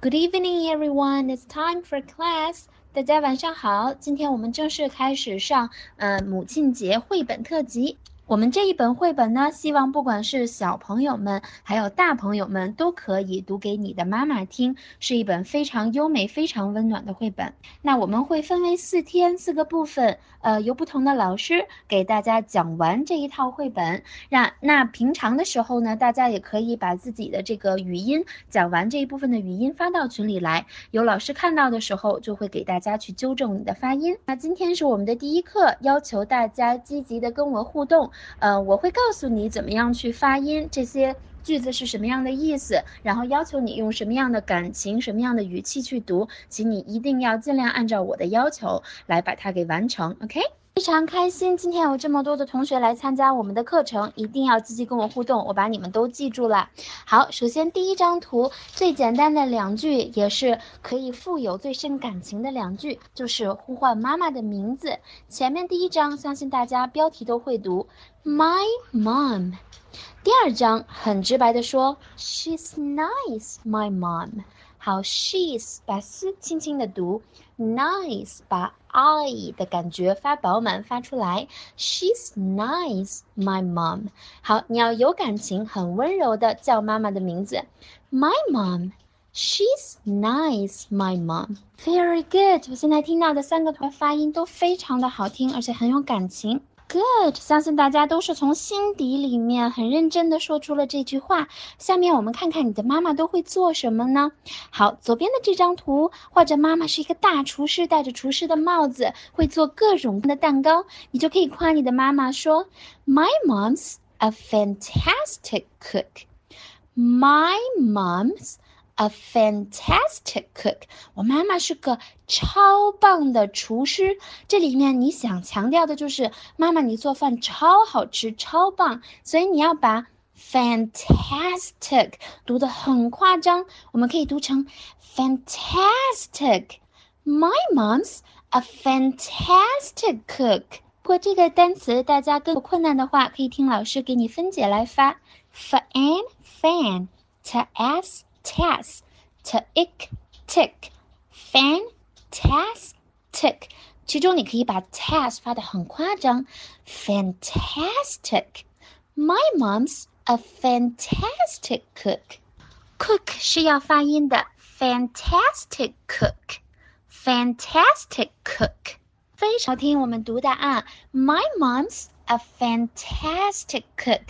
Good evening, everyone. It's time for class. 大家晚上好，今天我们正式开始上呃母亲节绘本特辑。我们这一本绘本呢，希望不管是小朋友们，还有大朋友们，都可以读给你的妈妈听，是一本非常优美、非常温暖的绘本。那我们会分为四天、四个部分，呃，由不同的老师给大家讲完这一套绘本。那那平常的时候呢，大家也可以把自己的这个语音讲完这一部分的语音发到群里来，有老师看到的时候，就会给大家去纠正你的发音。那今天是我们的第一课，要求大家积极的跟我互动。呃，我会告诉你怎么样去发音，这些句子是什么样的意思，然后要求你用什么样的感情、什么样的语气去读，请你一定要尽量按照我的要求来把它给完成，OK？非常开心，今天有这么多的同学来参加我们的课程，一定要积极跟我互动，我把你们都记住了。好，首先第一张图最简单的两句，也是可以富有最深感情的两句，就是呼唤妈妈的名字。前面第一张，相信大家标题都会读，My mom。第二张很直白的说，She's nice，my mom。好，she's 把 s 轻轻的读，nice 把 i 的感觉发饱满发出来，she's nice，my mom。好，你要有感情，很温柔的叫妈妈的名字，my mom，she's nice，my mom。Very good，我现在听到的三个团发音都非常的好听，而且很有感情。Good，相信大家都是从心底里面很认真的说出了这句话。下面我们看看你的妈妈都会做什么呢？好，左边的这张图画着妈妈是一个大厨师，戴着厨师的帽子，会做各种的蛋糕。你就可以夸你的妈妈说：“My mom's a fantastic cook. My mom's。” A fantastic cook，我妈妈是个超棒的厨师。这里面你想强调的就是妈妈你做饭超好吃、超棒，所以你要把 fantastic 读的很夸张。我们可以读成 fantastic。My mom's a fantastic cook。不过这个单词大家更有困难的话，可以听老师给你分解来发：fan fan t a s。tas, t ik tick, fantastic。其中你可以把 tas 发的很夸张，fantastic。My mom's a fantastic cook. Cook 是要发音的，fantastic cook, fantastic cook。 非常好听我们读的啊，My mom's a fantastic cook。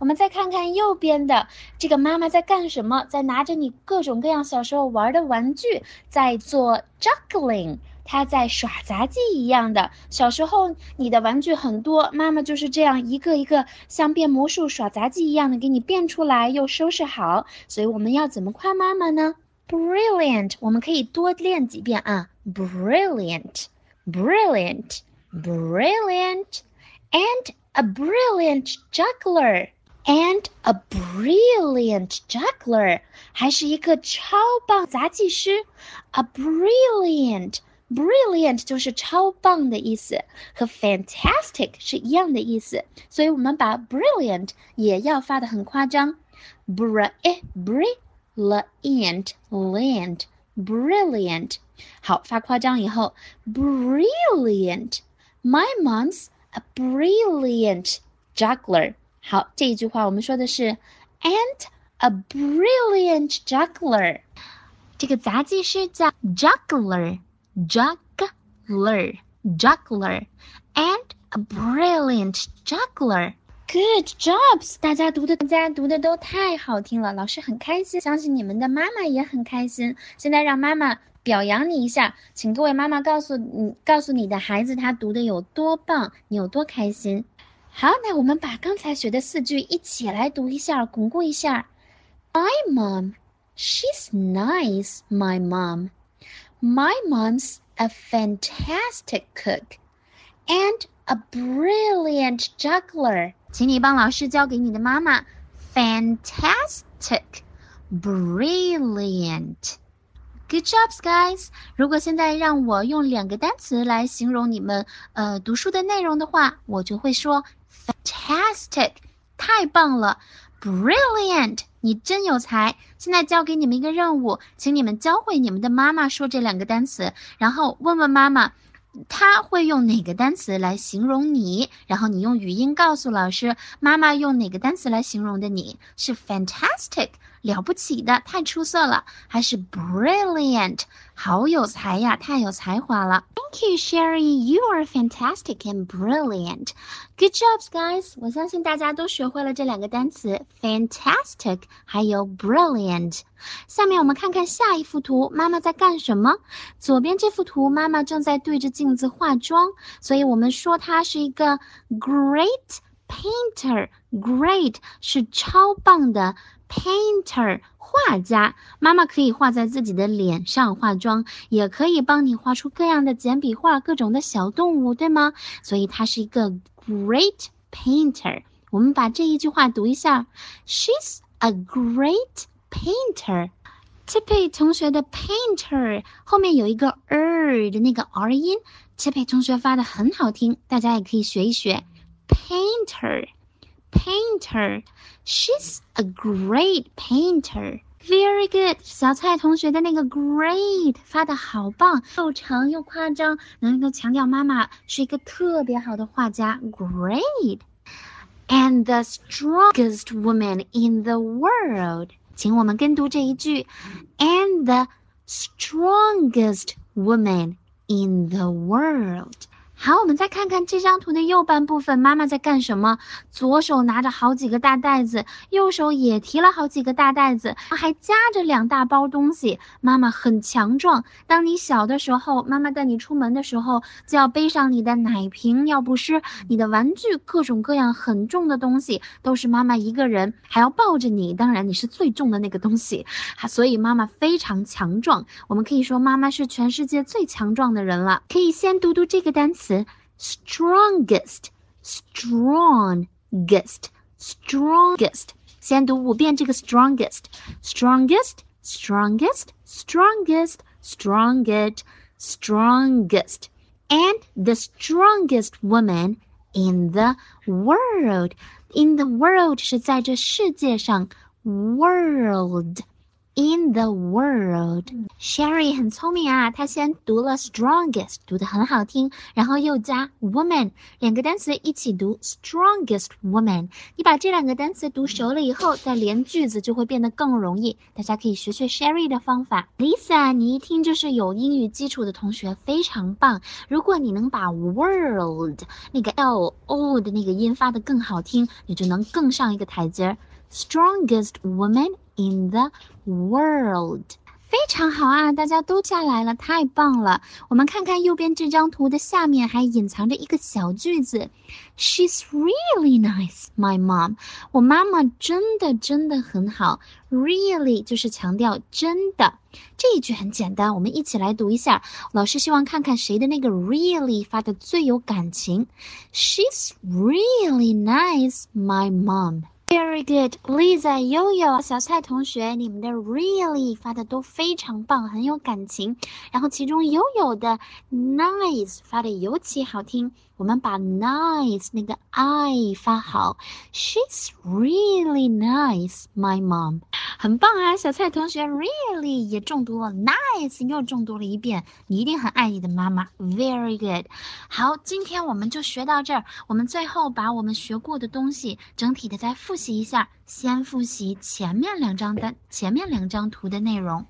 我们再看看右边的这个妈妈在干什么？在拿着你各种各样小时候玩的玩具，在做 juggling。她在耍杂技一样的。小时候你的玩具很多，妈妈就是这样一个一个像变魔术、耍杂技一样的给你变出来，又收拾好。所以我们要怎么夸妈妈呢？Brilliant！我们可以多练几遍啊，Brilliant！！Brilliant，brilliant，brilliant。and a brilliant juggler and a brilliant juggler，还是一个超棒杂技师。A brilliant brilliant 就是超棒的意思，和 fantastic 是一样的意思，所以我们把 brilliant 也要发的很夸张，br e brilliant land brilliant。 好，发夸张以后，brilliant。My mom's a brilliant juggler。好，这一句话我们说的是 and a brilliant juggler。这个杂技师叫 juggler，juggler，juggler，and a brilliant juggler。Good jobs！大家读的，大家读的都太好听了，老师很开心，相信你们的妈妈也很开心。现在让妈妈。 表扬你一下，请各位妈妈告诉你，告诉你的孩子他读的有多棒，你有多开心。好，那我们把刚才学的四句一起来读一下，巩固一下。My mom, she's nice. My mom, my mom's a fantastic cook and a brilliant juggler。请你帮老师教给你的妈妈，fantastic, brilliant。Good jobs, guys！如果现在让我用两个单词来形容你们呃读书的内容的话，我就会说 fantastic，太棒了；brilliant，你真有才。现在交给你们一个任务，请你们教会你们的妈妈说这两个单词，然后问问妈妈。他会用哪个单词来形容你？然后你用语音告诉老师，妈妈用哪个单词来形容的你？是 fantastic，了不起的，太出色了，还是 brilliant，好有才呀，太有才华了。Thank you, Sherry. You are fantastic and brilliant. Good jobs, guys. 我相信大家都学会了这两个单词，fantastic，还有 brilliant。下面我们看看下一幅图，妈妈在干什么？左边这幅图，妈妈正在对着镜子化妆，所以我们说她是一个 great painter。Great 是超棒的。Painter 画家，妈妈可以画在自己的脸上化妆，也可以帮你画出各样的简笔画，各种的小动物，对吗？所以它是一个 great painter。我们把这一句话读一下：She's a great painter。Tippy 同学的 painter 后面有一个 er 的那个 r 音，Tippy 同学发的很好听，大家也可以学一学 painter。painter. She's a great painter. Very good，小蔡同学的那个 great 发的好棒，又长又夸张，能够强调妈妈是一个特别好的画家。Great。And the strongest woman in the world，请我们跟读这一句。And the strongest woman in the world。 好，我们再看看这张图的右半部分，妈妈在干什么？左手拿着好几个大袋子，右手也提了好几个大袋子，还夹着两大包东西。妈妈很强壮。当你小的时候，妈妈带你出门的时候，就要背上你的奶瓶、尿不湿、你的玩具，各种各样很重的东西，都是妈妈一个人，还要抱着你。当然，你是最重的那个东西，所以妈妈非常强壮。我们可以说，妈妈是全世界最强壮的人了。可以先读读这个单词。词 strongest strongest strongest 先读五遍这个 strongest strongest strongest strongest strongest strongest and the strongest woman in the world in the world 是在这世界上 world In the world，Sherry 很聪明啊，她先读了 strongest，读得很好听，然后又加 woman，两个单词一起读 strongest woman。你把这两个单词读熟了以后，再连句子就会变得更容易。大家可以学学 Sherry 的方法。Lisa，你一听就是有英语基础的同学，非常棒。如果你能把 world 那个 l o 的那个音发得更好听，你就能更上一个台阶。Strongest woman。in the world，非常好啊！大家都下来了，太棒了！我们看看右边这张图的下面还隐藏着一个小句子：She's really nice, my mom。我妈妈真的真的很好。Really 就是强调真的。这一句很简单，我们一起来读一下。老师希望看看谁的那个 really 发的最有感情。She's really nice, my mom。Very good, Lisa、悠悠、小蔡同学，你们的 really 发的都非常棒，很有感情。然后其中悠悠的 nice 发的尤其好听。我们把 nice 那个 i 发好，She's really nice, my mom。很棒啊，小蔡同学，really 也重读了，nice 又重读了一遍。你一定很爱你的妈妈，very good。好，今天我们就学到这儿。我们最后把我们学过的东西整体的再复习一下。先复习前面两张单，前面两张图的内容。